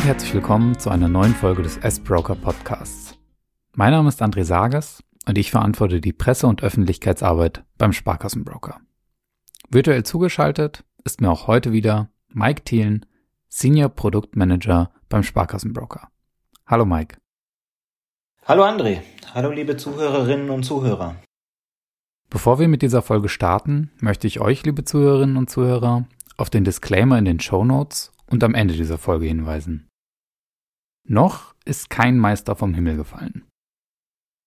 und herzlich willkommen zu einer neuen Folge des S-Broker Podcasts. Mein Name ist André Sages und ich verantworte die Presse- und Öffentlichkeitsarbeit beim Sparkassenbroker. Virtuell zugeschaltet ist mir auch heute wieder Mike Thielen, Senior Produktmanager beim Sparkassenbroker. Hallo Mike. Hallo André. Hallo liebe Zuhörerinnen und Zuhörer. Bevor wir mit dieser Folge starten, möchte ich euch, liebe Zuhörerinnen und Zuhörer, auf den Disclaimer in den Show Notes und am Ende dieser Folge hinweisen. Noch ist kein Meister vom Himmel gefallen.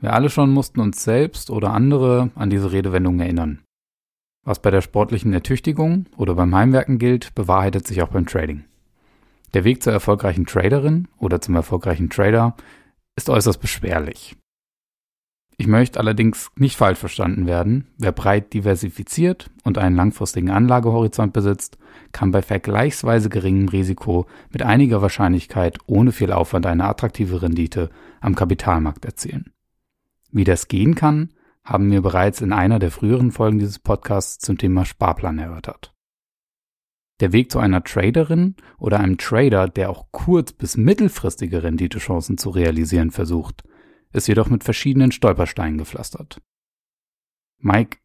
Wir alle schon mussten uns selbst oder andere an diese Redewendung erinnern. Was bei der sportlichen Ertüchtigung oder beim Heimwerken gilt, bewahrheitet sich auch beim Trading. Der Weg zur erfolgreichen Traderin oder zum erfolgreichen Trader ist äußerst beschwerlich. Ich möchte allerdings nicht falsch verstanden werden. Wer breit diversifiziert und einen langfristigen Anlagehorizont besitzt, kann bei vergleichsweise geringem Risiko mit einiger Wahrscheinlichkeit ohne viel Aufwand eine attraktive Rendite am Kapitalmarkt erzielen. Wie das gehen kann, haben wir bereits in einer der früheren Folgen dieses Podcasts zum Thema Sparplan erörtert. Der Weg zu einer Traderin oder einem Trader, der auch kurz- bis mittelfristige Renditechancen zu realisieren versucht, ist jedoch mit verschiedenen Stolpersteinen gepflastert. Mike,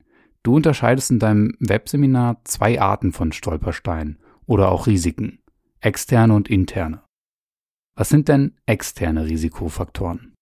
du unterscheidest in deinem Webseminar zwei Arten von Stolpersteinen oder auch Risiken, externe und interne. Was sind denn externe Risikofaktoren?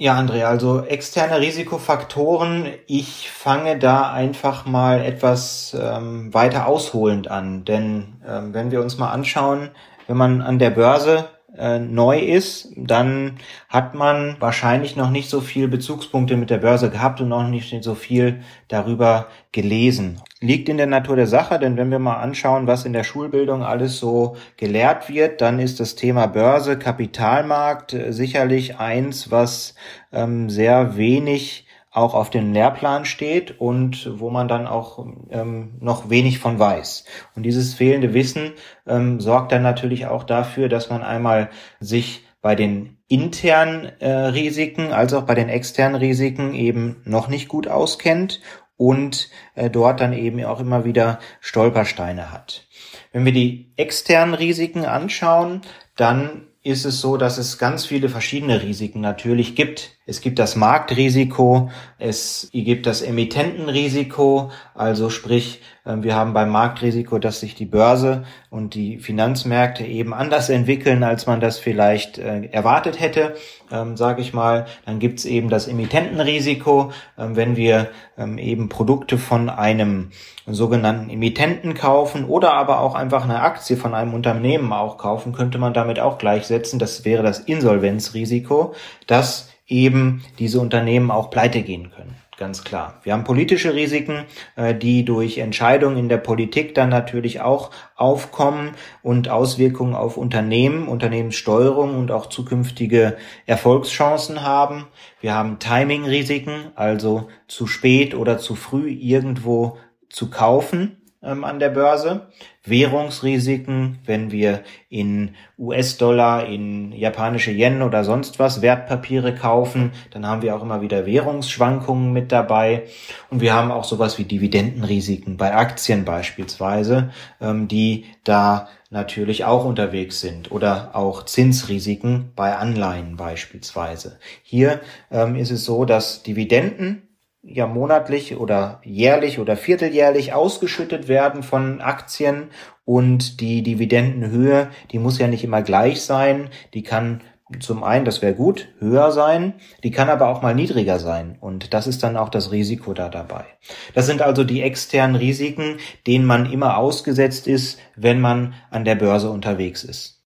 Ja, André, also externe Risikofaktoren. Ich fange da einfach mal etwas ähm, weiter ausholend an, denn ähm, wenn wir uns mal anschauen, wenn man an der Börse äh, neu ist, dann hat man wahrscheinlich noch nicht so viel Bezugspunkte mit der Börse gehabt und noch nicht so viel darüber gelesen. Liegt in der Natur der Sache, denn wenn wir mal anschauen, was in der Schulbildung alles so gelehrt wird, dann ist das Thema Börse, Kapitalmarkt äh, sicherlich eins, was ähm, sehr wenig auch auf dem Lehrplan steht und wo man dann auch ähm, noch wenig von weiß. Und dieses fehlende Wissen ähm, sorgt dann natürlich auch dafür, dass man einmal sich bei den internen äh, Risiken als auch bei den externen Risiken eben noch nicht gut auskennt und äh, dort dann eben auch immer wieder Stolpersteine hat. Wenn wir die externen Risiken anschauen, dann ist es so, dass es ganz viele verschiedene Risiken natürlich gibt. Es gibt das Marktrisiko, es gibt das Emittentenrisiko, also sprich, ähm, wir haben beim Marktrisiko, dass sich die Börse und die Finanzmärkte eben anders entwickeln, als man das vielleicht äh, erwartet hätte, ähm, sage ich mal. Dann gibt's eben das Emittentenrisiko, ähm, wenn wir ähm, eben Produkte von einem sogenannten Emittenten kaufen oder aber auch einfach eine Aktie von einem Unternehmen auch kaufen, könnte man damit auch gleichsetzen. Das wäre das Insolvenzrisiko, dass eben diese Unternehmen auch pleite gehen können ganz klar. Wir haben politische Risiken, äh, die durch Entscheidungen in der Politik dann natürlich auch aufkommen und Auswirkungen auf Unternehmen, Unternehmenssteuerung und auch zukünftige Erfolgschancen haben. Wir haben Timing-Risiken, also zu spät oder zu früh irgendwo zu kaufen ähm, an der Börse. Währungsrisiken, wenn wir in US-Dollar, in japanische Yen oder sonst was Wertpapiere kaufen, dann haben wir auch immer wieder Währungsschwankungen mit dabei. Und wir haben auch sowas wie Dividendenrisiken bei Aktien beispielsweise, ähm, die da natürlich auch unterwegs sind oder auch Zinsrisiken bei Anleihen beispielsweise. Hier ähm, ist es so, dass Dividenden ja monatlich oder jährlich oder vierteljährlich ausgeschüttet werden von Aktien und die Dividendenhöhe, die muss ja nicht immer gleich sein, die kann zum einen, das wäre gut, höher sein, die kann aber auch mal niedriger sein und das ist dann auch das Risiko da dabei. Das sind also die externen Risiken, denen man immer ausgesetzt ist, wenn man an der Börse unterwegs ist.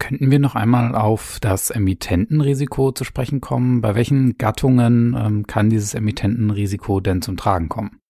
Könnten wir noch einmal auf das Emittentenrisiko zu sprechen kommen? Bei welchen Gattungen ähm, kann dieses Emittentenrisiko denn zum Tragen kommen?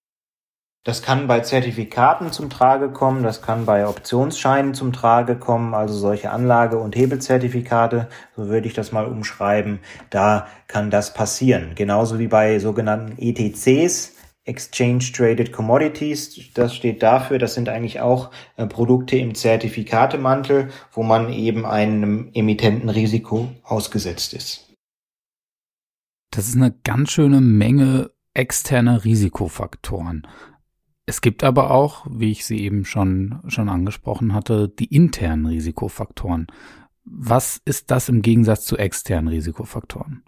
Das kann bei Zertifikaten zum Trage kommen, das kann bei Optionsscheinen zum Trage kommen, also solche Anlage- und Hebelzertifikate, so würde ich das mal umschreiben, da kann das passieren. Genauso wie bei sogenannten ETCs, Exchange Traded Commodities, das steht dafür, das sind eigentlich auch äh, Produkte im Zertifikatemantel, wo man eben einem Emittentenrisiko ausgesetzt ist. Das ist eine ganz schöne Menge externer Risikofaktoren. Es gibt aber auch, wie ich sie eben schon, schon angesprochen hatte, die internen Risikofaktoren. Was ist das im Gegensatz zu externen Risikofaktoren?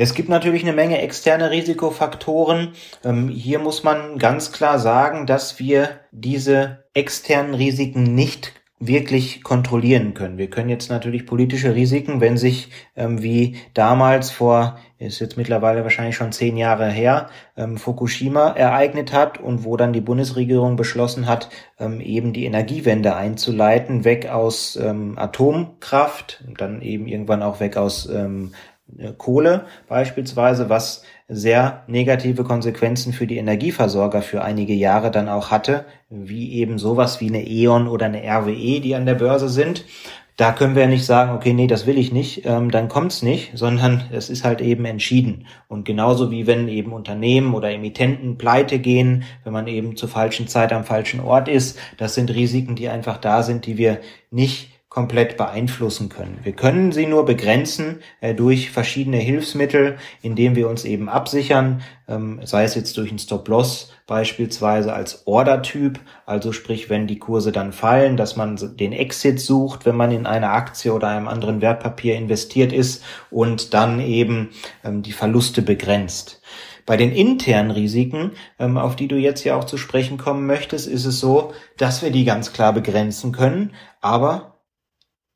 Es gibt natürlich eine Menge externe Risikofaktoren. Ähm, hier muss man ganz klar sagen, dass wir diese externen Risiken nicht wirklich kontrollieren können. Wir können jetzt natürlich politische Risiken, wenn sich ähm, wie damals vor, ist jetzt mittlerweile wahrscheinlich schon zehn Jahre her, ähm, Fukushima ereignet hat und wo dann die Bundesregierung beschlossen hat, ähm, eben die Energiewende einzuleiten, weg aus ähm, Atomkraft, dann eben irgendwann auch weg aus ähm, Kohle beispielsweise, was sehr negative Konsequenzen für die Energieversorger für einige Jahre dann auch hatte, wie eben sowas wie eine E.ON oder eine RWE, die an der Börse sind. Da können wir ja nicht sagen, okay, nee, das will ich nicht, ähm, dann kommt's nicht, sondern es ist halt eben entschieden. Und genauso wie wenn eben Unternehmen oder Emittenten pleite gehen, wenn man eben zur falschen Zeit am falschen Ort ist, das sind Risiken, die einfach da sind, die wir nicht komplett beeinflussen können. Wir können sie nur begrenzen äh, durch verschiedene Hilfsmittel, indem wir uns eben absichern, ähm, sei es jetzt durch einen Stop-Loss beispielsweise als Order-Typ, also sprich, wenn die Kurse dann fallen, dass man den Exit sucht, wenn man in eine Aktie oder einem anderen Wertpapier investiert ist und dann eben ähm, die Verluste begrenzt. Bei den internen Risiken, ähm, auf die du jetzt ja auch zu sprechen kommen möchtest, ist es so, dass wir die ganz klar begrenzen können, aber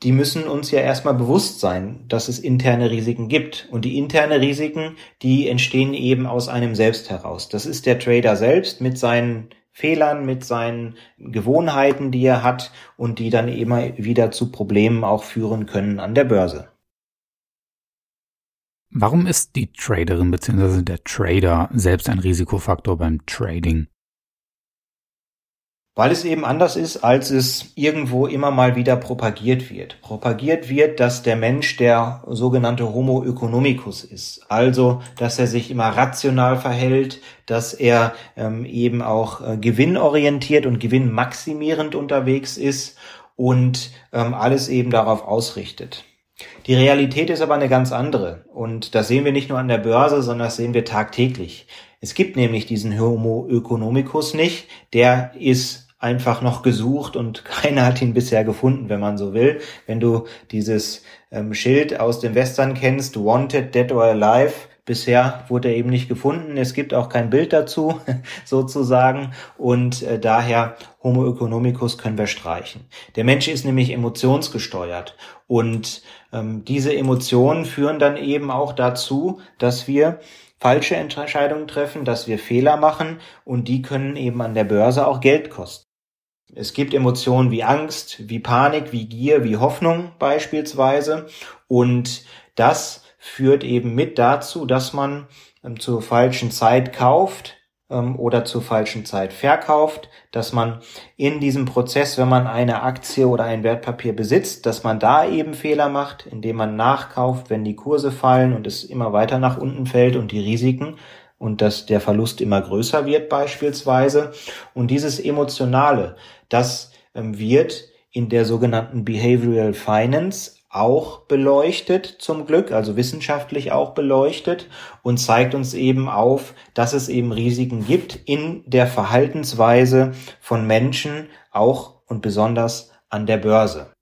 die müssen uns ja erstmal bewusst sein, dass es interne Risiken gibt. Und die interne Risiken, die entstehen eben aus einem selbst heraus. Das ist der Trader selbst mit seinen Fehlern, mit seinen Gewohnheiten, die er hat und die dann immer wieder zu Problemen auch führen können an der Börse. Warum ist die Traderin bzw. der Trader selbst ein Risikofaktor beim Trading? Weil es eben anders ist, als es irgendwo immer mal wieder propagiert wird. Propagiert wird, dass der Mensch der sogenannte Homo economicus ist. Also, dass er sich immer rational verhält, dass er ähm, eben auch äh, gewinnorientiert und gewinnmaximierend unterwegs ist und ähm, alles eben darauf ausrichtet. Die Realität ist aber eine ganz andere. Und das sehen wir nicht nur an der Börse, sondern das sehen wir tagtäglich. Es gibt nämlich diesen Homo economicus nicht. Der ist einfach noch gesucht und keiner hat ihn bisher gefunden, wenn man so will. Wenn du dieses ähm, Schild aus dem Western kennst, Wanted, Dead or Alive, bisher wurde er eben nicht gefunden. Es gibt auch kein Bild dazu, sozusagen. Und äh, daher Homo economicus können wir streichen. Der Mensch ist nämlich emotionsgesteuert. Und ähm, diese Emotionen führen dann eben auch dazu, dass wir falsche Entscheidungen treffen, dass wir Fehler machen und die können eben an der Börse auch Geld kosten. Es gibt Emotionen wie Angst, wie Panik, wie Gier, wie Hoffnung beispielsweise. Und das führt eben mit dazu, dass man ähm, zur falschen Zeit kauft ähm, oder zur falschen Zeit verkauft, dass man in diesem Prozess, wenn man eine Aktie oder ein Wertpapier besitzt, dass man da eben Fehler macht, indem man nachkauft, wenn die Kurse fallen und es immer weiter nach unten fällt und die Risiken und dass der Verlust immer größer wird beispielsweise. Und dieses Emotionale, das ähm, wird in der sogenannten Behavioral Finance auch beleuchtet zum Glück, also wissenschaftlich auch beleuchtet und zeigt uns eben auf, dass es eben Risiken gibt in der Verhaltensweise von Menschen, auch und besonders an der Börse.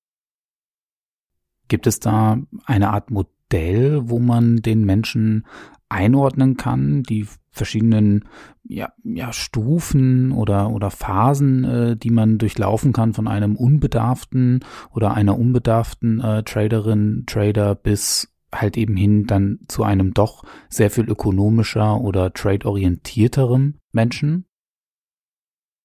Gibt es da eine Art Modell, wo man den Menschen einordnen kann, die verschiedenen ja, ja, Stufen oder, oder Phasen, äh, die man durchlaufen kann von einem unbedarften oder einer unbedarften äh, Traderin, Trader bis halt eben hin dann zu einem doch sehr viel ökonomischer oder trade-orientierterem Menschen?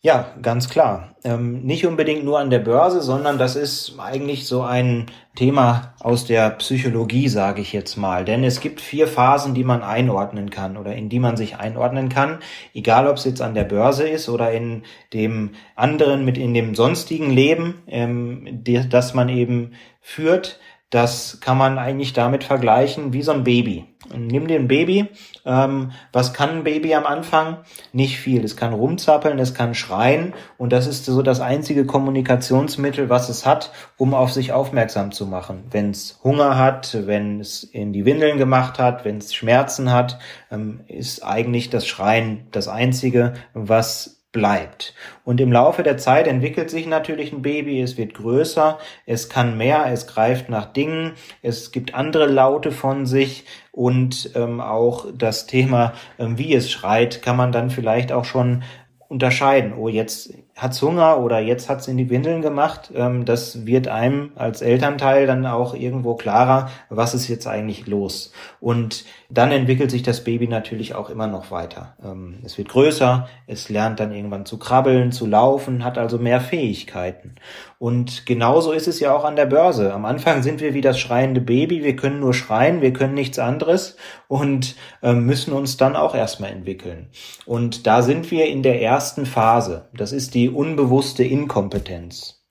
Ja, ganz klar. Ähm, nicht unbedingt nur an der Börse, sondern das ist eigentlich so ein Thema aus der Psychologie, sage ich jetzt mal. Denn es gibt vier Phasen, die man einordnen kann oder in die man sich einordnen kann, egal ob es jetzt an der Börse ist oder in dem anderen, mit in dem sonstigen Leben, ähm, die, das man eben führt. Das kann man eigentlich damit vergleichen wie so ein Baby. Nimm dir ein Baby. Ähm, was kann ein Baby am Anfang? Nicht viel. Es kann rumzappeln, es kann schreien und das ist so das einzige Kommunikationsmittel, was es hat, um auf sich aufmerksam zu machen. Wenn es Hunger hat, wenn es in die Windeln gemacht hat, wenn es Schmerzen hat, ähm, ist eigentlich das Schreien das einzige, was bleibt. Und im Laufe der Zeit entwickelt sich natürlich ein Baby, es wird größer, es kann mehr, es greift nach Dingen, es gibt andere Laute von sich und ähm, auch das Thema, ähm, wie es schreit, kann man dann vielleicht auch schon unterscheiden. Oh, jetzt hat's Hunger oder jetzt hat's in die Windeln gemacht. Ähm, das wird einem als Elternteil dann auch irgendwo klarer, was ist jetzt eigentlich los. Und dann entwickelt sich das Baby natürlich auch immer noch weiter. Ähm, es wird größer, es lernt dann irgendwann zu krabbeln, zu laufen, hat also mehr Fähigkeiten. Und genauso ist es ja auch an der Börse. Am Anfang sind wir wie das schreiende Baby, wir können nur schreien, wir können nichts anderes und ähm, müssen uns dann auch erstmal entwickeln. Und da sind wir in der ersten Phase. Das ist die unbewusste Inkompetenz.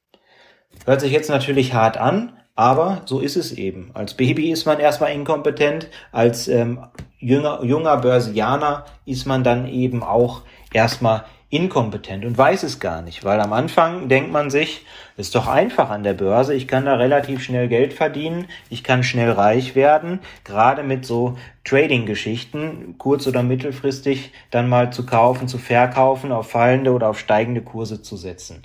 Hört sich jetzt natürlich hart an, aber so ist es eben. Als Baby ist man erstmal inkompetent, als ähm, jünger, junger Börsianer ist man dann eben auch erstmal inkompetent und weiß es gar nicht, weil am Anfang denkt man sich, ist doch einfach an der Börse, ich kann da relativ schnell Geld verdienen, ich kann schnell reich werden, gerade mit so Trading-Geschichten, kurz- oder mittelfristig dann mal zu kaufen, zu verkaufen, auf fallende oder auf steigende Kurse zu setzen.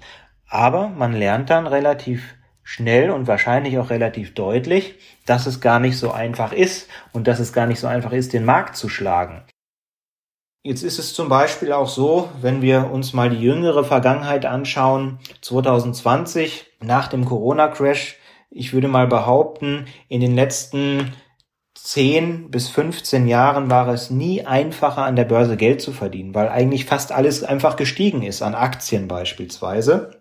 Aber man lernt dann relativ schnell und wahrscheinlich auch relativ deutlich, dass es gar nicht so einfach ist und dass es gar nicht so einfach ist, den Markt zu schlagen. Jetzt ist es zum Beispiel auch so, wenn wir uns mal die jüngere Vergangenheit anschauen, 2020 nach dem Corona-Crash, ich würde mal behaupten, in den letzten 10 bis 15 Jahren war es nie einfacher, an der Börse Geld zu verdienen, weil eigentlich fast alles einfach gestiegen ist, an Aktien beispielsweise.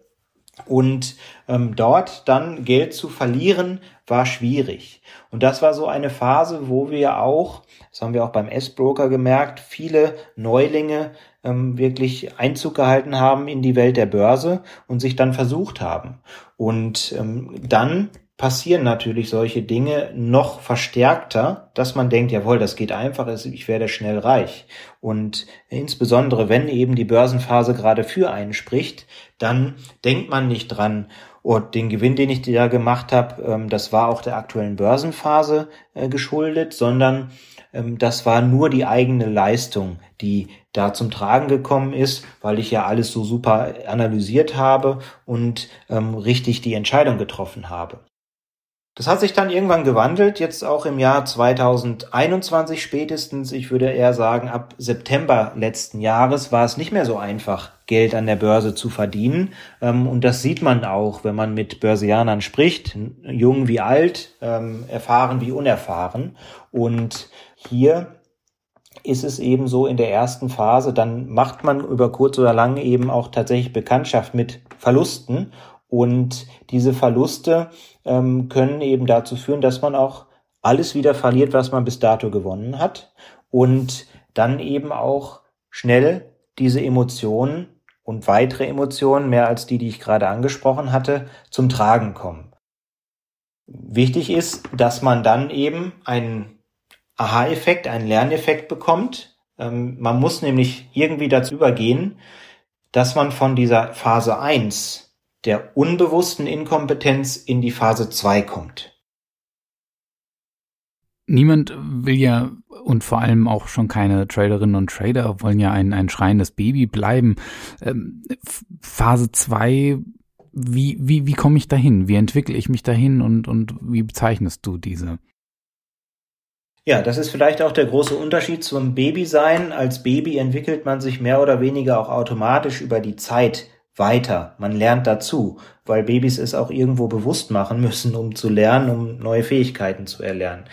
Und ähm, dort dann Geld zu verlieren, war schwierig. Und das war so eine Phase, wo wir auch, das haben wir auch beim S-Broker gemerkt, viele Neulinge ähm, wirklich Einzug gehalten haben in die Welt der Börse und sich dann versucht haben. Und ähm, dann passieren natürlich solche Dinge noch verstärkter, dass man denkt, jawohl, das geht einfach, ich werde schnell reich. Und insbesondere, wenn eben die Börsenphase gerade für einen spricht, dann denkt man nicht dran, und den Gewinn, den ich da gemacht habe, ähm, das war auch der aktuellen Börsenphase äh, geschuldet, sondern ähm, das war nur die eigene Leistung, die da zum Tragen gekommen ist, weil ich ja alles so super analysiert habe und ähm, richtig die Entscheidung getroffen habe. Das hat sich dann irgendwann gewandelt, jetzt auch im Jahr 2021 spätestens. Ich würde eher sagen, ab September letzten Jahres war es nicht mehr so einfach, Geld an der Börse zu verdienen. Ähm, und das sieht man auch, wenn man mit Börsianern spricht, jung wie alt, ähm, erfahren wie unerfahren. Und hier ist es eben so in der ersten Phase, dann macht man über kurz oder lang eben auch tatsächlich Bekanntschaft mit Verlusten und diese Verluste ähm, können eben dazu führen, dass man auch alles wieder verliert, was man bis dato gewonnen hat und dann eben auch schnell diese Emotionen und weitere Emotionen, mehr als die, die ich gerade angesprochen hatte, zum Tragen kommen. Wichtig ist, dass man dann eben einen Aha-Effekt, einen Lerneffekt bekommt. Ähm, man muss nämlich irgendwie dazu übergehen, dass man von dieser Phase 1 der unbewussten Inkompetenz in die Phase 2 kommt. Niemand will ja und vor allem auch schon keine Traderinnen und Trader wollen ja ein, ein schreiendes Baby bleiben. Ähm, Phase 2, wie, wie, wie komme ich dahin? Wie entwickle ich mich dahin und, und wie bezeichnest du diese? Ja, das ist vielleicht auch der große Unterschied zum Babysein. Als Baby entwickelt man sich mehr oder weniger auch automatisch über die Zeit weiter. Man lernt dazu, weil Babys es auch irgendwo bewusst machen müssen, um zu lernen, um neue Fähigkeiten zu erlernen.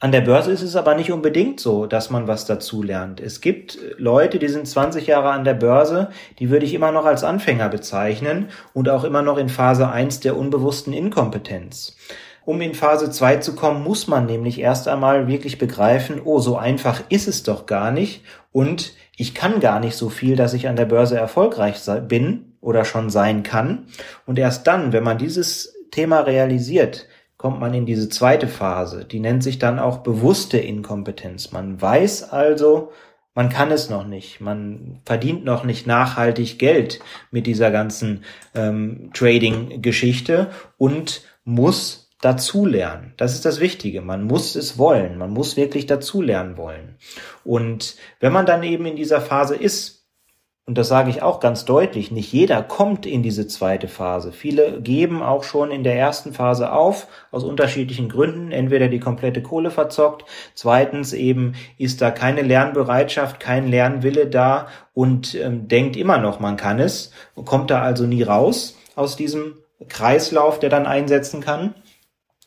An der Börse ist es aber nicht unbedingt so, dass man was dazu lernt. Es gibt Leute, die sind 20 Jahre an der Börse, die würde ich immer noch als Anfänger bezeichnen und auch immer noch in Phase 1 der unbewussten Inkompetenz. Um in Phase 2 zu kommen, muss man nämlich erst einmal wirklich begreifen, oh, so einfach ist es doch gar nicht und ich kann gar nicht so viel, dass ich an der Börse erfolgreich bin oder schon sein kann. Und erst dann, wenn man dieses Thema realisiert, kommt man in diese zweite Phase. Die nennt sich dann auch bewusste Inkompetenz. Man weiß also, man kann es noch nicht. Man verdient noch nicht nachhaltig Geld mit dieser ganzen ähm, Trading-Geschichte und muss dazulernen. Das ist das Wichtige. Man muss es wollen. Man muss wirklich dazulernen wollen. Und wenn man dann eben in dieser Phase ist, und das sage ich auch ganz deutlich, nicht jeder kommt in diese zweite Phase. Viele geben auch schon in der ersten Phase auf, aus unterschiedlichen Gründen. Entweder die komplette Kohle verzockt, zweitens eben ist da keine Lernbereitschaft, kein Lernwille da und ähm, denkt immer noch, man kann es, kommt da also nie raus aus diesem Kreislauf, der dann einsetzen kann.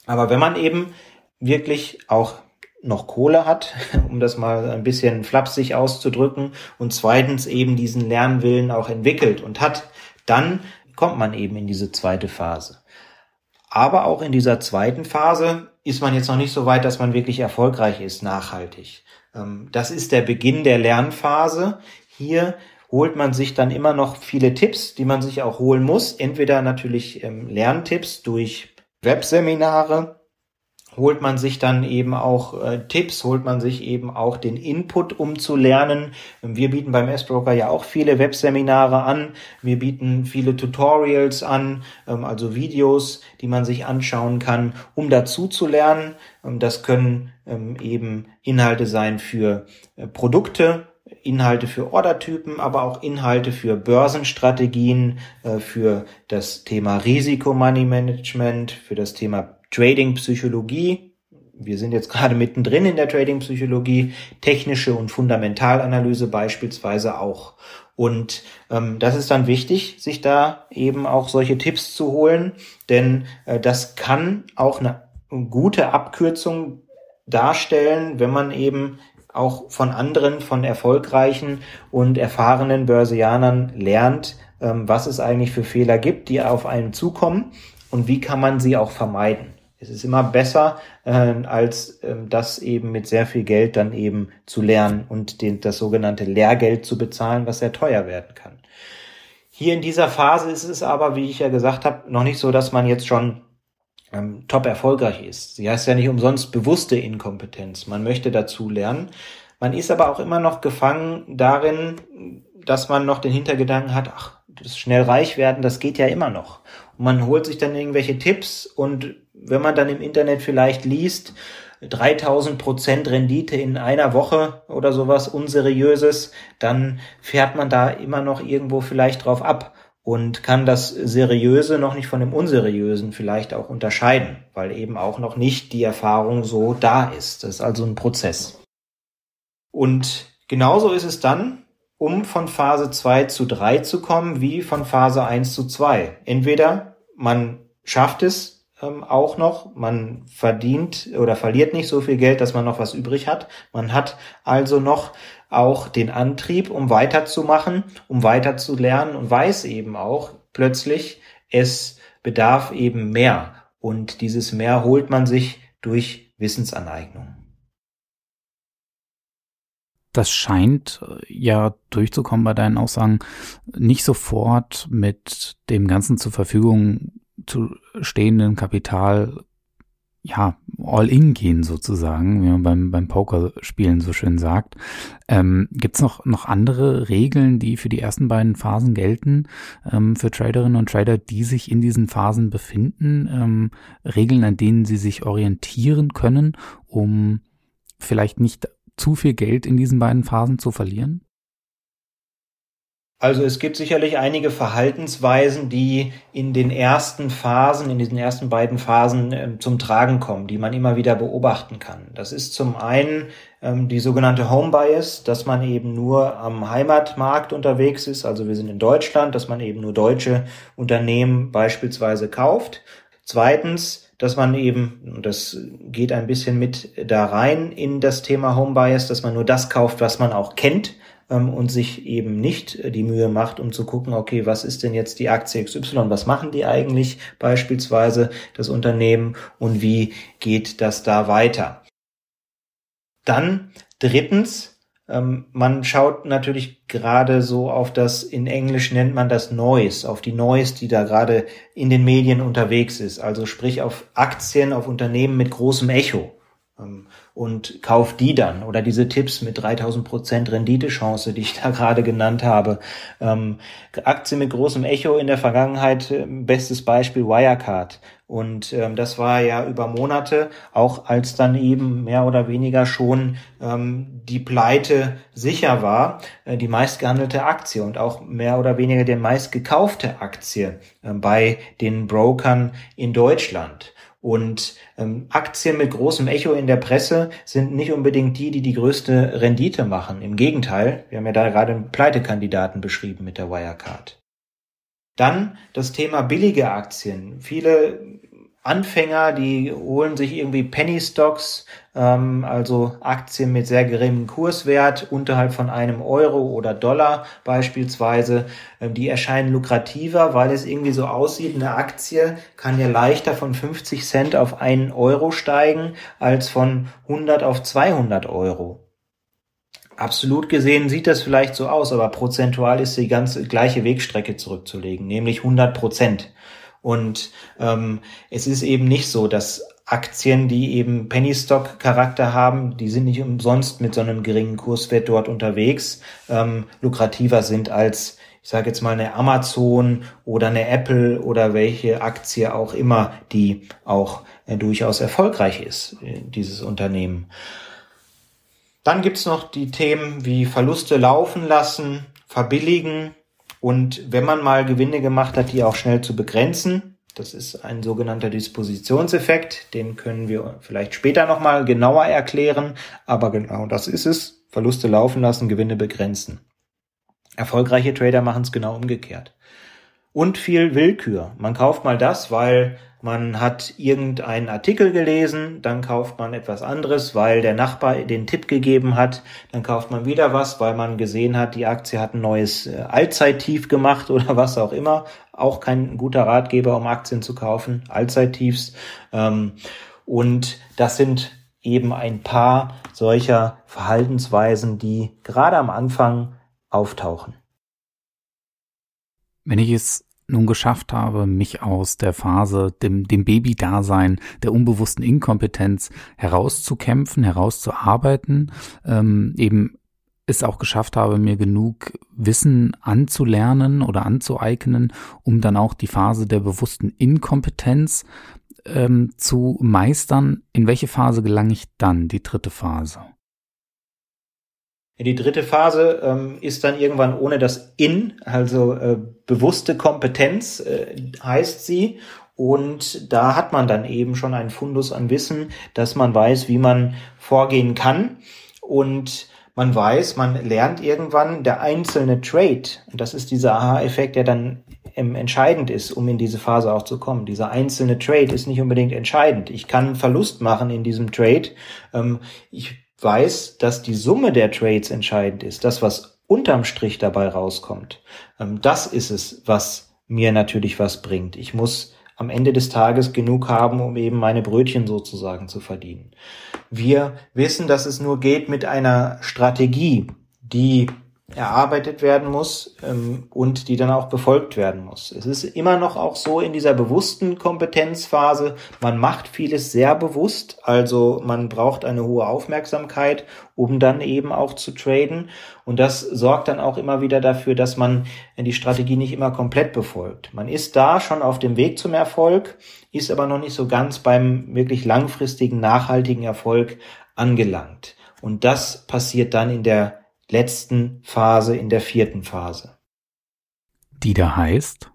Aber wenn man eben wirklich auch noch Kohle hat, um das mal ein bisschen flapsig auszudrücken, und zweitens eben diesen Lernwillen auch entwickelt und hat, dann kommt man eben in diese zweite Phase. Aber auch in dieser zweiten Phase ist man jetzt noch nicht so weit, dass man wirklich erfolgreich ist, nachhaltig. Ähm, das ist der Beginn der Lernphase. Hier holt man sich dann immer noch viele Tipps, die man sich auch holen muss. Entweder natürlich ähm, Lerntipps durch Webseminare, holt man sich dann eben auch äh, Tipps, holt man sich eben auch den Input, um zu lernen. Wir bieten beim S-Broker ja auch viele Webseminare an. Wir bieten viele Tutorials an, ähm, also Videos, die man sich anschauen kann, um dazu zu lernen. Ähm, das können ähm, eben Inhalte sein für äh, Produkte, Inhalte für Ordertypen, aber auch Inhalte für Börsenstrategien, äh, für das Thema Risikomoney Management, für das Thema Trading-Psychologie. Wir sind jetzt gerade mittendrin in der Trading-Psychologie, technische und Fundamentalanalyse beispielsweise auch. Und ähm, das ist dann wichtig, sich da eben auch solche Tipps zu holen, denn äh, das kann auch eine gute Abkürzung darstellen, wenn man eben auch von anderen, von erfolgreichen und erfahrenen Börsianern lernt, ähm, was es eigentlich für Fehler gibt, die auf einen zukommen und wie kann man sie auch vermeiden. Es ist immer besser, äh, als äh, das eben mit sehr viel Geld dann eben zu lernen und den, das sogenannte Lehrgeld zu bezahlen, was sehr teuer werden kann. Hier in dieser Phase ist es aber, wie ich ja gesagt habe, noch nicht so, dass man jetzt schon ähm, top erfolgreich ist. Sie heißt ja nicht umsonst bewusste Inkompetenz. Man möchte dazu lernen. Man ist aber auch immer noch gefangen darin, dass man noch den Hintergedanken hat, ach, das schnell reich werden, das geht ja immer noch. Und man holt sich dann irgendwelche Tipps und wenn man dann im Internet vielleicht liest, 3000 Prozent Rendite in einer Woche oder sowas unseriöses, dann fährt man da immer noch irgendwo vielleicht drauf ab und kann das Seriöse noch nicht von dem Unseriösen vielleicht auch unterscheiden, weil eben auch noch nicht die Erfahrung so da ist. Das ist also ein Prozess. Und genauso ist es dann, um von Phase 2 zu 3 zu kommen, wie von Phase 1 zu 2. Entweder man schafft es, ähm, auch noch. Man verdient oder verliert nicht so viel Geld, dass man noch was übrig hat. Man hat also noch auch den Antrieb, um weiterzumachen, um weiter zu lernen und weiß eben auch plötzlich, es bedarf eben mehr. Und dieses mehr holt man sich durch Wissensaneignung. Das scheint äh, ja durchzukommen bei deinen Aussagen, nicht sofort mit dem Ganzen zur Verfügung zu stehenden Kapital ja, all in gehen sozusagen, wie man beim, beim Pokerspielen so schön sagt. Ähm, Gibt es noch, noch andere Regeln, die für die ersten beiden Phasen gelten, ähm, für Traderinnen und Trader, die sich in diesen Phasen befinden? Ähm, Regeln, an denen sie sich orientieren können, um vielleicht nicht zu viel Geld in diesen beiden Phasen zu verlieren? Also es gibt sicherlich einige Verhaltensweisen, die in den ersten Phasen, in diesen ersten beiden Phasen äh, zum Tragen kommen, die man immer wieder beobachten kann. Das ist zum einen ähm, die sogenannte Home Bias, dass man eben nur am Heimatmarkt unterwegs ist. Also wir sind in Deutschland, dass man eben nur deutsche Unternehmen beispielsweise kauft. Zweitens, dass man eben, und das geht ein bisschen mit da rein in das Thema Home Bias, dass man nur das kauft, was man auch kennt ähm, und sich eben nicht äh, die Mühe macht, um zu gucken, okay, was ist denn jetzt die Aktie XY, was machen die eigentlich beispielsweise das Unternehmen und wie geht das da weiter? Dann drittens, ähm, man schaut natürlich gerade so auf das, in Englisch nennt man das Noise, auf die Noise, die da gerade in den Medien unterwegs ist. Also sprich auf Aktien, auf Unternehmen mit großem Echo. Ähm, und kauft die dann oder diese Tipps mit 3000 Prozent Renditechance, die ich da gerade genannt habe. Ähm, Aktien mit großem Echo in der Vergangenheit, äh, bestes Beispiel Wirecard. Und ähm, das war ja über Monate, auch als dann eben mehr oder weniger schon ähm, die Pleite sicher war, äh, die meistgehandelte Aktie und auch mehr oder weniger die meistgekaufte Aktie äh, bei den Brokern in Deutschland. Und ähm, Aktien mit großem Echo in der Presse sind nicht unbedingt die, die die größte Rendite machen. Im Gegenteil, wir haben ja da gerade einen Pleitekandidaten beschrieben mit der Wirecard. Dann das Thema billige Aktien. Viele Anfänger, die holen sich irgendwie Penny Stocks, ähm, also Aktien mit sehr geringem Kurswert, unterhalb von einem Euro oder Dollar beispielsweise. Ähm, die erscheinen lukrativer, weil es irgendwie so aussieht, eine Aktie kann ja leichter von 50 Cent auf einen Euro steigen, als von 100 auf 200 Euro. Absolut gesehen sieht das vielleicht so aus, aber prozentual ist die ganze gleiche Wegstrecke zurückzulegen, nämlich 100 Prozent. Und ähm, es ist eben nicht so, dass Aktien, die eben Penny Stock Charakter haben, die sind nicht umsonst mit so einem geringen Kurswert dort unterwegs, ähm, lukrativer sind als ich sage jetzt mal eine Amazon oder eine Apple oder welche Aktie auch immer, die auch äh, durchaus erfolgreich ist, äh, dieses Unternehmen. Dann gibt's noch die Themen wie Verluste laufen lassen, verbilligen, und wenn man mal Gewinne gemacht hat, die auch schnell zu begrenzen, das ist ein sogenannter Dispositionseffekt, den können wir vielleicht später nochmal genauer erklären, aber genau das ist es. Verluste laufen lassen, Gewinne begrenzen. Erfolgreiche Trader machen es genau umgekehrt. Und viel Willkür. Man kauft mal das, weil man hat irgendeinen Artikel gelesen, dann kauft man etwas anderes, weil der Nachbar den Tipp gegeben hat, dann kauft man wieder was, weil man gesehen hat, die Aktie hat ein neues äh, Allzeittief gemacht oder was auch immer. Auch kein guter Ratgeber, um Aktien zu kaufen, Allzeittiefs. Ähm, und das sind eben ein paar solcher Verhaltensweisen, die gerade am Anfang auftauchen. Wenn ich es nun geschafft habe, mich aus der Phase, dem, dem Baby-Dasein, der unbewussten Inkompetenz herauszukämpfen, herauszuarbeiten, ähm, eben es auch geschafft habe, mir genug Wissen anzulernen oder anzueignen, um dann auch die Phase der bewussten Inkompetenz ähm, zu meistern. In welche Phase gelange ich dann, die dritte Phase? Die dritte Phase ähm, ist dann irgendwann ohne das In, also äh, bewusste Kompetenz äh, heißt sie. Und da hat man dann eben schon einen Fundus an Wissen, dass man weiß, wie man vorgehen kann. Und man weiß, man lernt irgendwann der einzelne Trade. Und das ist dieser Aha-Effekt, der dann entscheidend ist, um in diese Phase auch zu kommen. Dieser einzelne Trade ist nicht unbedingt entscheidend. Ich kann Verlust machen in diesem Trade. Ähm, ich weiß, dass die Summe der Trades entscheidend ist, das, was unterm Strich dabei rauskommt, ähm, das ist es, was mir natürlich was bringt. Ich muss am Ende des Tages genug haben, um eben meine Brötchen sozusagen zu verdienen. Wir wissen, dass es nur geht mit einer Strategie, die erarbeitet werden muss ähm, und die dann auch befolgt werden muss. Es ist immer noch auch so in dieser bewussten Kompetenzphase, man macht vieles sehr bewusst, also man braucht eine hohe Aufmerksamkeit, um dann eben auch zu traden und das sorgt dann auch immer wieder dafür, dass man die Strategie nicht immer komplett befolgt. Man ist da schon auf dem Weg zum Erfolg, ist aber noch nicht so ganz beim wirklich langfristigen, nachhaltigen Erfolg angelangt. Und das passiert dann in der letzten Phase, in der vierten Phase. Die da heißt?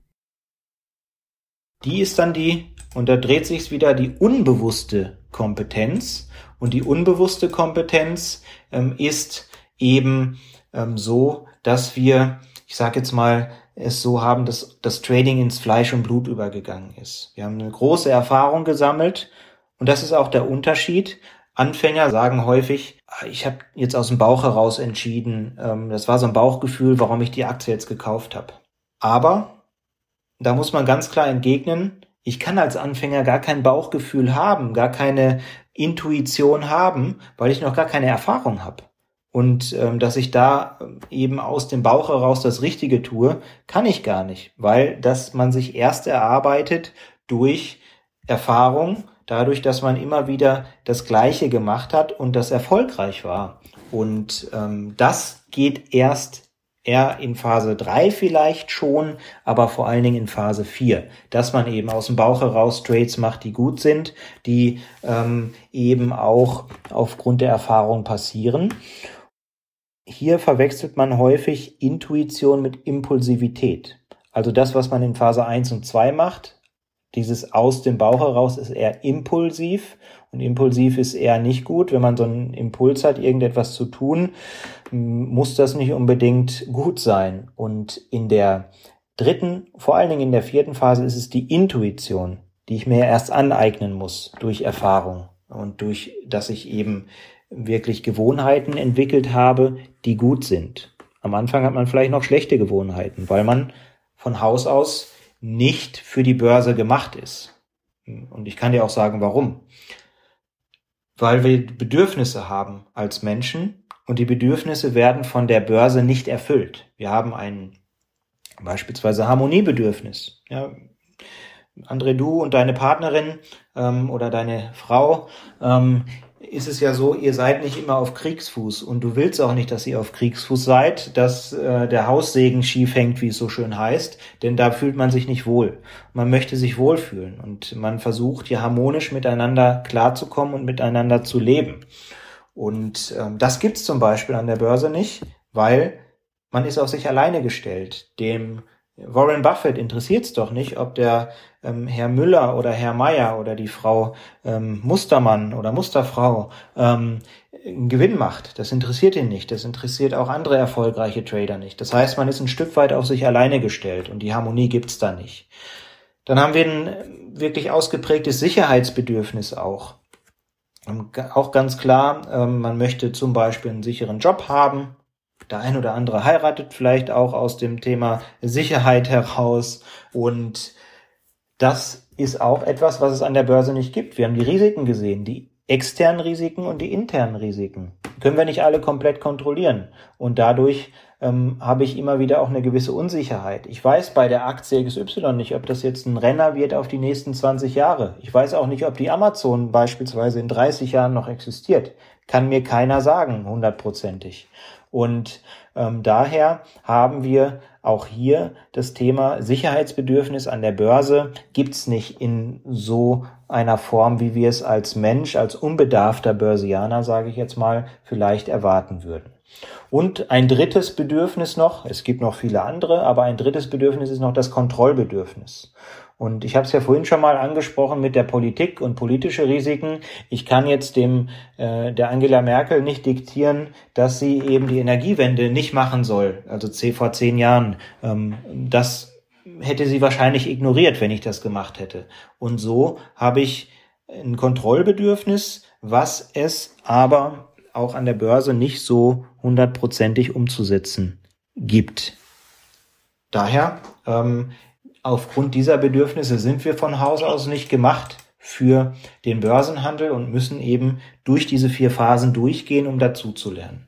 Die ist dann die, und da dreht sich wieder die unbewusste Kompetenz. Und die unbewusste Kompetenz ähm, ist eben ähm, so, dass wir, ich sage jetzt mal, es so haben, dass das Trading ins Fleisch und Blut übergegangen ist. Wir haben eine große Erfahrung gesammelt und das ist auch der Unterschied Anfänger sagen häufig, ah, ich habe jetzt aus dem Bauch heraus entschieden, ähm, das war so ein Bauchgefühl, warum ich die Aktie jetzt gekauft habe. Aber da muss man ganz klar entgegnen, ich kann als Anfänger gar kein Bauchgefühl haben, gar keine Intuition haben, weil ich noch gar keine Erfahrung habe. und ähm, dass ich da eben aus dem Bauch heraus das Richtige tue, kann ich gar nicht, weil das man sich erst erarbeitet durch Erfahrung, dadurch, dass man immer wieder das Gleiche gemacht hat und das erfolgreich war. Und ähm, das geht erst eher in Phase 3 vielleicht schon, aber vor allen Dingen in Phase 4, dass man eben aus dem Bauch heraus Trades macht, die gut sind, die ähm, eben auch aufgrund der Erfahrung passieren. Hier verwechselt man häufig Intuition mit Impulsivität. Also das, was man in Phase 1 und 2 macht, dieses aus dem Bauch heraus ist eher impulsiv und impulsiv ist eher nicht gut. Wenn man so einen Impuls hat, irgendetwas zu tun, muss das nicht unbedingt gut sein. Und in der dritten, vor allen Dingen in der vierten Phase ist es die Intuition, die ich mir erst aneignen muss durch Erfahrung und durch, dass ich eben wirklich Gewohnheiten entwickelt habe, die gut sind. Am Anfang hat man vielleicht noch schlechte Gewohnheiten, weil man von Haus aus nicht für die Börse gemacht ist. Und ich kann dir auch sagen, warum. Weil wir Bedürfnisse haben als Menschen und die Bedürfnisse werden von der Börse nicht erfüllt. Wir haben ein beispielsweise Harmoniebedürfnis. Ja, André, du und deine Partnerin ähm, oder deine Frau, ähm, ist es ja so, ihr seid nicht immer auf Kriegsfuß und du willst auch nicht, dass ihr auf Kriegsfuß seid, dass äh, der Haussegen schief hängt, wie es so schön heißt, denn da fühlt man sich nicht wohl. Man möchte sich wohlfühlen und man versucht hier harmonisch miteinander klarzukommen und miteinander zu leben. Und ähm, das gibt's zum Beispiel an der Börse nicht, weil man ist auf sich alleine gestellt. Dem Warren Buffett interessiert es doch nicht, ob der ähm, Herr Müller oder Herr Meier oder die Frau ähm, Mustermann oder Musterfrau ähm, Gewinn macht. Das interessiert ihn nicht. Das interessiert auch andere erfolgreiche Trader nicht. Das heißt, man ist ein Stück weit auf sich alleine gestellt und die Harmonie gibt's da nicht. Dann haben wir ein wirklich ausgeprägtes Sicherheitsbedürfnis auch. Ähm, auch ganz klar, ähm, man möchte zum Beispiel einen sicheren Job haben, der ein oder andere heiratet vielleicht auch aus dem Thema Sicherheit heraus. Und das ist auch etwas, was es an der Börse nicht gibt. Wir haben die Risiken gesehen, die externen Risiken und die internen Risiken. Können wir nicht alle komplett kontrollieren. Und dadurch ähm, habe ich immer wieder auch eine gewisse Unsicherheit. Ich weiß bei der Aktie XY nicht, ob das jetzt ein Renner wird auf die nächsten 20 Jahre. Ich weiß auch nicht, ob die Amazon beispielsweise in 30 Jahren noch existiert. Kann mir keiner sagen, hundertprozentig. Und ähm, daher haben wir auch hier das Thema Sicherheitsbedürfnis an der Börse gibt's nicht in so einer Form, wie wir es als Mensch, als unbedarfter Börsianer, sage ich jetzt mal, vielleicht erwarten würden. Und ein drittes Bedürfnis noch, es gibt noch viele andere, aber ein drittes Bedürfnis ist noch das Kontrollbedürfnis. Und ich habe es ja vorhin schon mal angesprochen mit der Politik und politische Risiken. Ich kann jetzt dem äh, der Angela Merkel nicht diktieren, dass sie eben die Energiewende nicht machen soll. Also vor zehn Jahren. Ähm, das hätte sie wahrscheinlich ignoriert, wenn ich das gemacht hätte. Und so habe ich ein Kontrollbedürfnis, was es aber auch an der Börse nicht so hundertprozentig umzusetzen gibt. Daher ähm, aufgrund dieser Bedürfnisse sind wir von Haus aus nicht gemacht für den Börsenhandel und müssen eben durch diese vier Phasen durchgehen, um dazu zu lernen.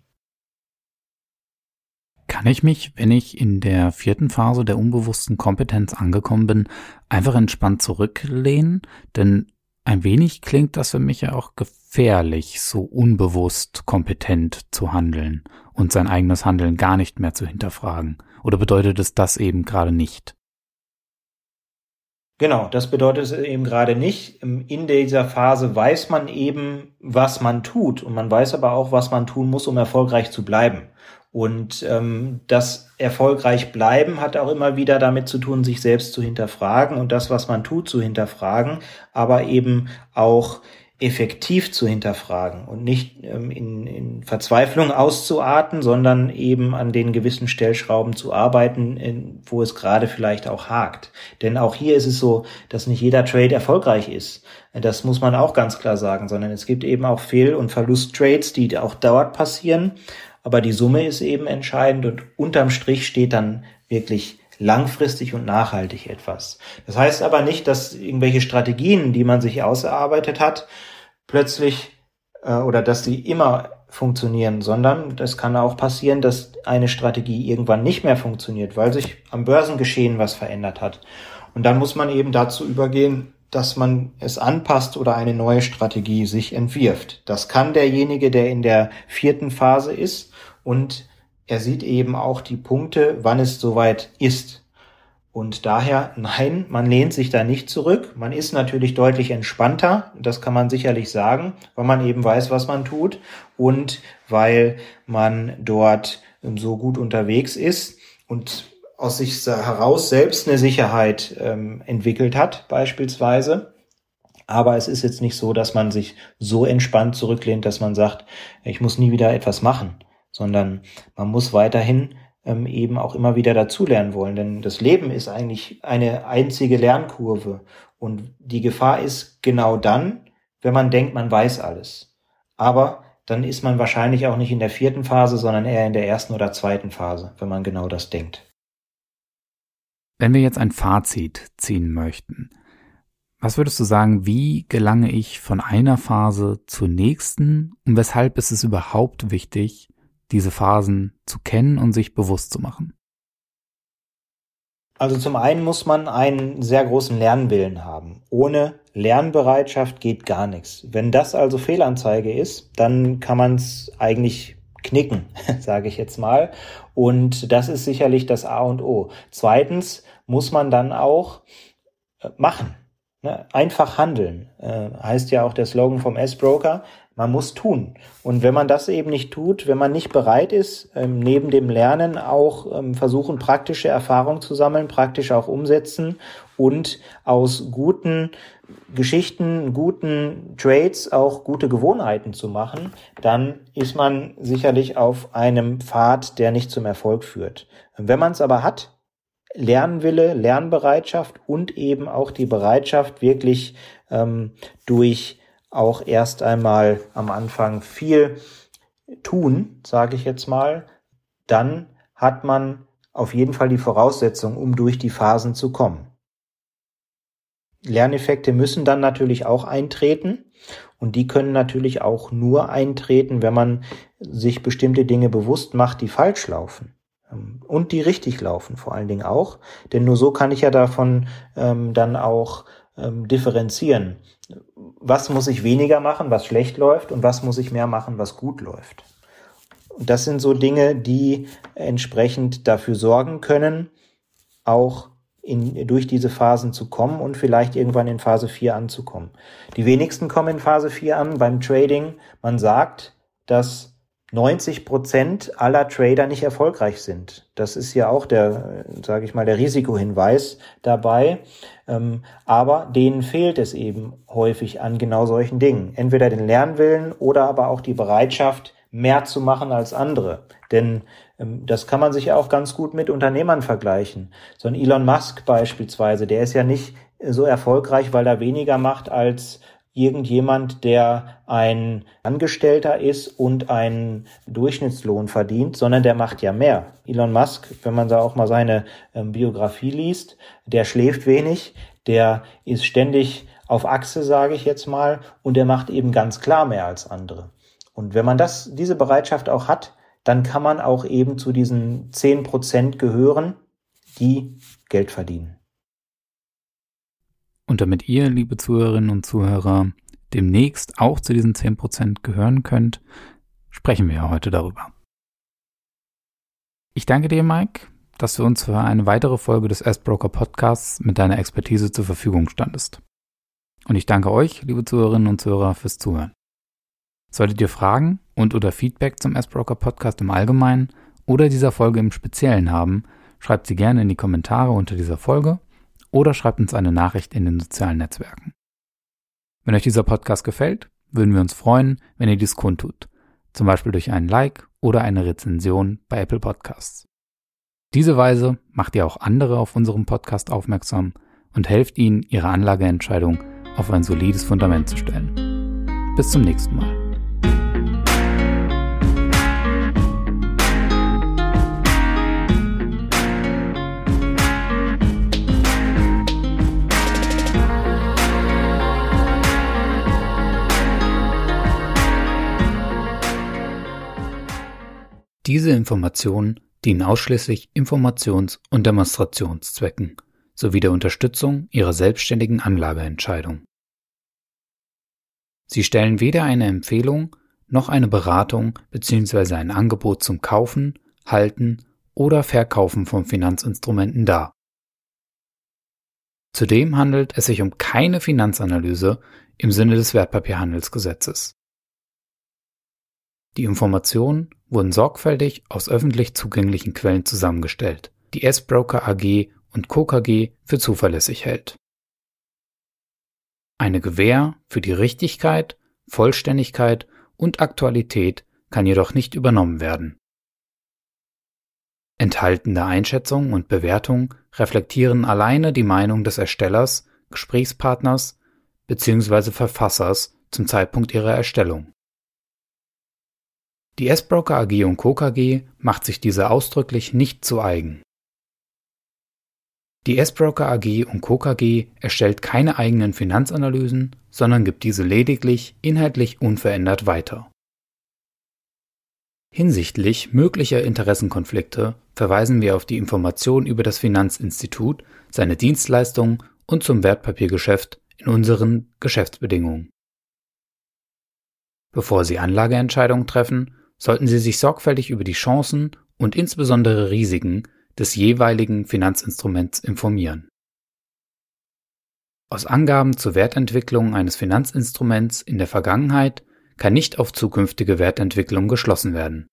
Kann ich mich, wenn ich in der vierten Phase der unbewussten Kompetenz angekommen bin, einfach entspannt zurücklehnen? Denn ein wenig klingt das für mich ja auch gefährlich, so unbewusst kompetent zu handeln und sein eigenes Handeln gar nicht mehr zu hinterfragen. Oder bedeutet es das eben gerade nicht? Genau, das bedeutet es eben gerade nicht. In dieser Phase weiß man eben, was man tut und man weiß aber auch, was man tun muss, um erfolgreich zu bleiben. Und ähm, das erfolgreich bleiben hat auch immer wieder damit zu tun, sich selbst zu hinterfragen und das, was man tut, zu hinterfragen, aber eben auch effektiv zu hinterfragen und nicht ähm, in, in Verzweiflung auszuarten, sondern eben an den gewissen Stellschrauben zu arbeiten, in, wo es gerade vielleicht auch hakt. Denn auch hier ist es so, dass nicht jeder Trade erfolgreich ist. Das muss man auch ganz klar sagen, sondern es gibt eben auch Fehl- und Verlusttrades, die auch dort passieren. Aber die Summe ist eben entscheidend und unterm Strich steht dann wirklich langfristig und nachhaltig etwas. Das heißt aber nicht, dass irgendwelche Strategien, die man sich ausgearbeitet hat, plötzlich äh, oder dass sie immer funktionieren, sondern es kann auch passieren, dass eine Strategie irgendwann nicht mehr funktioniert, weil sich am Börsengeschehen was verändert hat. Und dann muss man eben dazu übergehen, dass man es anpasst oder eine neue Strategie sich entwirft. Das kann derjenige, der in der vierten Phase ist und er sieht eben auch die Punkte, wann es soweit ist. Und daher, nein, man lehnt sich da nicht zurück. Man ist natürlich deutlich entspannter, das kann man sicherlich sagen, weil man eben weiß, was man tut und weil man dort so gut unterwegs ist und aus sich heraus selbst eine Sicherheit ähm, entwickelt hat, beispielsweise. Aber es ist jetzt nicht so, dass man sich so entspannt zurücklehnt, dass man sagt, ich muss nie wieder etwas machen, sondern man muss weiterhin ähm, eben auch immer wieder dazulernen wollen. Denn das Leben ist eigentlich eine einzige Lernkurve. Und die Gefahr ist genau dann, wenn man denkt, man weiß alles. Aber dann ist man wahrscheinlich auch nicht in der vierten Phase, sondern eher in der ersten oder zweiten Phase, wenn man genau das denkt. Wenn wir jetzt ein Fazit ziehen möchten, was würdest du sagen, wie gelange ich von einer Phase zur nächsten und weshalb ist es überhaupt wichtig, diese Phasen zu kennen und sich bewusst zu machen? Also zum einen muss man einen sehr großen Lernwillen haben. Ohne Lernbereitschaft geht gar nichts. Wenn das also Fehlanzeige ist, dann kann man es eigentlich knicken, sage ich jetzt mal. Und das ist sicherlich das A und O. Zweitens muss man dann auch äh, machen. Ne? Einfach handeln. Äh, heißt ja auch der Slogan vom S-Broker. Man muss tun. Und wenn man das eben nicht tut, wenn man nicht bereit ist, ähm, neben dem Lernen auch ähm, versuchen, praktische Erfahrung zu sammeln, praktisch auch umsetzen und aus guten Geschichten, guten Trades auch gute Gewohnheiten zu machen, dann ist man sicherlich auf einem Pfad, der nicht zum Erfolg führt. Wenn man es aber hat, Lernwille, Lernbereitschaft und eben auch die Bereitschaft, wirklich ähm, durch auch erst einmal am Anfang viel tun, sage ich jetzt mal, dann hat man auf jeden Fall die Voraussetzung, um durch die Phasen zu kommen. Lerneffekte müssen dann natürlich auch eintreten und die können natürlich auch nur eintreten, wenn man sich bestimmte Dinge bewusst macht, die falsch laufen ähm, und die richtig laufen vor allen Dingen auch, denn nur so kann ich ja davon ähm, dann auch ähm, differenzieren. Was muss ich weniger machen, was schlecht läuft und was muss ich mehr machen, was gut läuft. Und das sind so Dinge, die entsprechend dafür sorgen können, auch in, durch diese Phasen zu kommen und vielleicht irgendwann in Phase 4 anzukommen. Die wenigsten kommen in Phase 4 an beim Trading. Man sagt, dass 90 Prozent aller Trader nicht erfolgreich sind. Das ist ja auch der, sage ich mal, der Risikohinweis dabei. Ähm, aber denen fehlt es eben häufig an genau solchen Dingen. Entweder den Lernwillen oder aber auch die Bereitschaft, mehr zu machen als andere. Denn ähm, das kann man sich ja auch ganz gut mit Unternehmern vergleichen. So ein Elon Musk beispielsweise, der ist ja nicht so erfolgreich, weil er weniger macht als irgendjemand, der ein Angestellter ist und einen Durchschnittslohn verdient, sondern der macht ja mehr. Elon Musk, wenn man da auch mal seine ähm, Biografie liest, der schläft wenig, der ist ständig auf Achse, sage ich jetzt mal, und der macht eben ganz klar mehr als andere. Und wenn man das, diese Bereitschaft auch hat, dann kann man auch eben zu diesen zehn Prozent gehören, die Geld verdienen. Und damit ihr, liebe Zuhörerinnen und Zuhörer, demnächst auch zu diesen 10% gehören könnt, sprechen wir heute darüber. Ich danke dir, Mike, dass du uns für eine weitere Folge des S-Broker Podcasts mit deiner Expertise zur Verfügung standest. Und ich danke euch, liebe Zuhörerinnen und Zuhörer, fürs Zuhören. Solltet ihr Fragen und oder Feedback zum S-Broker Podcast im Allgemeinen oder dieser Folge im Speziellen haben, schreibt sie gerne in die Kommentare unter dieser Folge oder schreibt uns eine Nachricht in den sozialen Netzwerken. Wenn euch dieser Podcast gefällt, würden wir uns freuen, wenn ihr dies kundtut, zum Beispiel durch einen Like oder eine Rezension bei Apple Podcasts. Diese Weise macht ihr auch andere auf unserem Podcast aufmerksam und helft ihnen, ihre Anlageentscheidung auf ein solides Fundament zu stellen. Bis zum nächsten Mal. Diese Informationen dienen ausschließlich Informations- und Demonstrationszwecken sowie der Unterstützung Ihrer selbstständigen Anlageentscheidung. Sie stellen weder eine Empfehlung noch eine Beratung bzw. ein Angebot zum Kaufen, Halten oder Verkaufen von Finanzinstrumenten dar. Zudem handelt es sich um keine Finanzanalyse im Sinne des Wertpapierhandelsgesetzes. Die Informationen wurden sorgfältig aus öffentlich zugänglichen Quellen zusammengestellt, die S-Broker AG und Co. KG für zuverlässig hält. Eine Gewähr für die Richtigkeit, Vollständigkeit und Aktualität kann jedoch nicht übernommen werden. Enthaltene Einschätzungen und Bewertungen reflektieren alleine die Meinung des Erstellers, Gesprächspartners bzw. Verfassers zum Zeitpunkt ihrer Erstellung. Die S-Broker AG und Co. KG macht sich diese ausdrücklich nicht zu eigen. Die S-Broker AG und Co. KG erstellt keine eigenen Finanzanalysen, sondern gibt diese lediglich inhaltlich unverändert weiter. Hinsichtlich möglicher Interessenkonflikte verweisen wir auf die Information über das Finanzinstitut, seine Dienstleistungen und zum Wertpapiergeschäft in unseren Geschäftsbedingungen. Bevor Sie Anlageentscheidungen treffen, sollten Sie sich sorgfältig über die Chancen und insbesondere Risiken des jeweiligen Finanzinstruments informieren. Aus Angaben zur Wertentwicklung eines Finanzinstruments in der Vergangenheit kann nicht auf zukünftige Wertentwicklung geschlossen werden.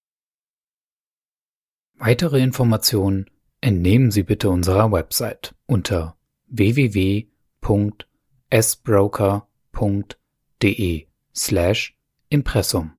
Weitere Informationen entnehmen Sie bitte unserer Website unter www.sbroker.de slash Impressum.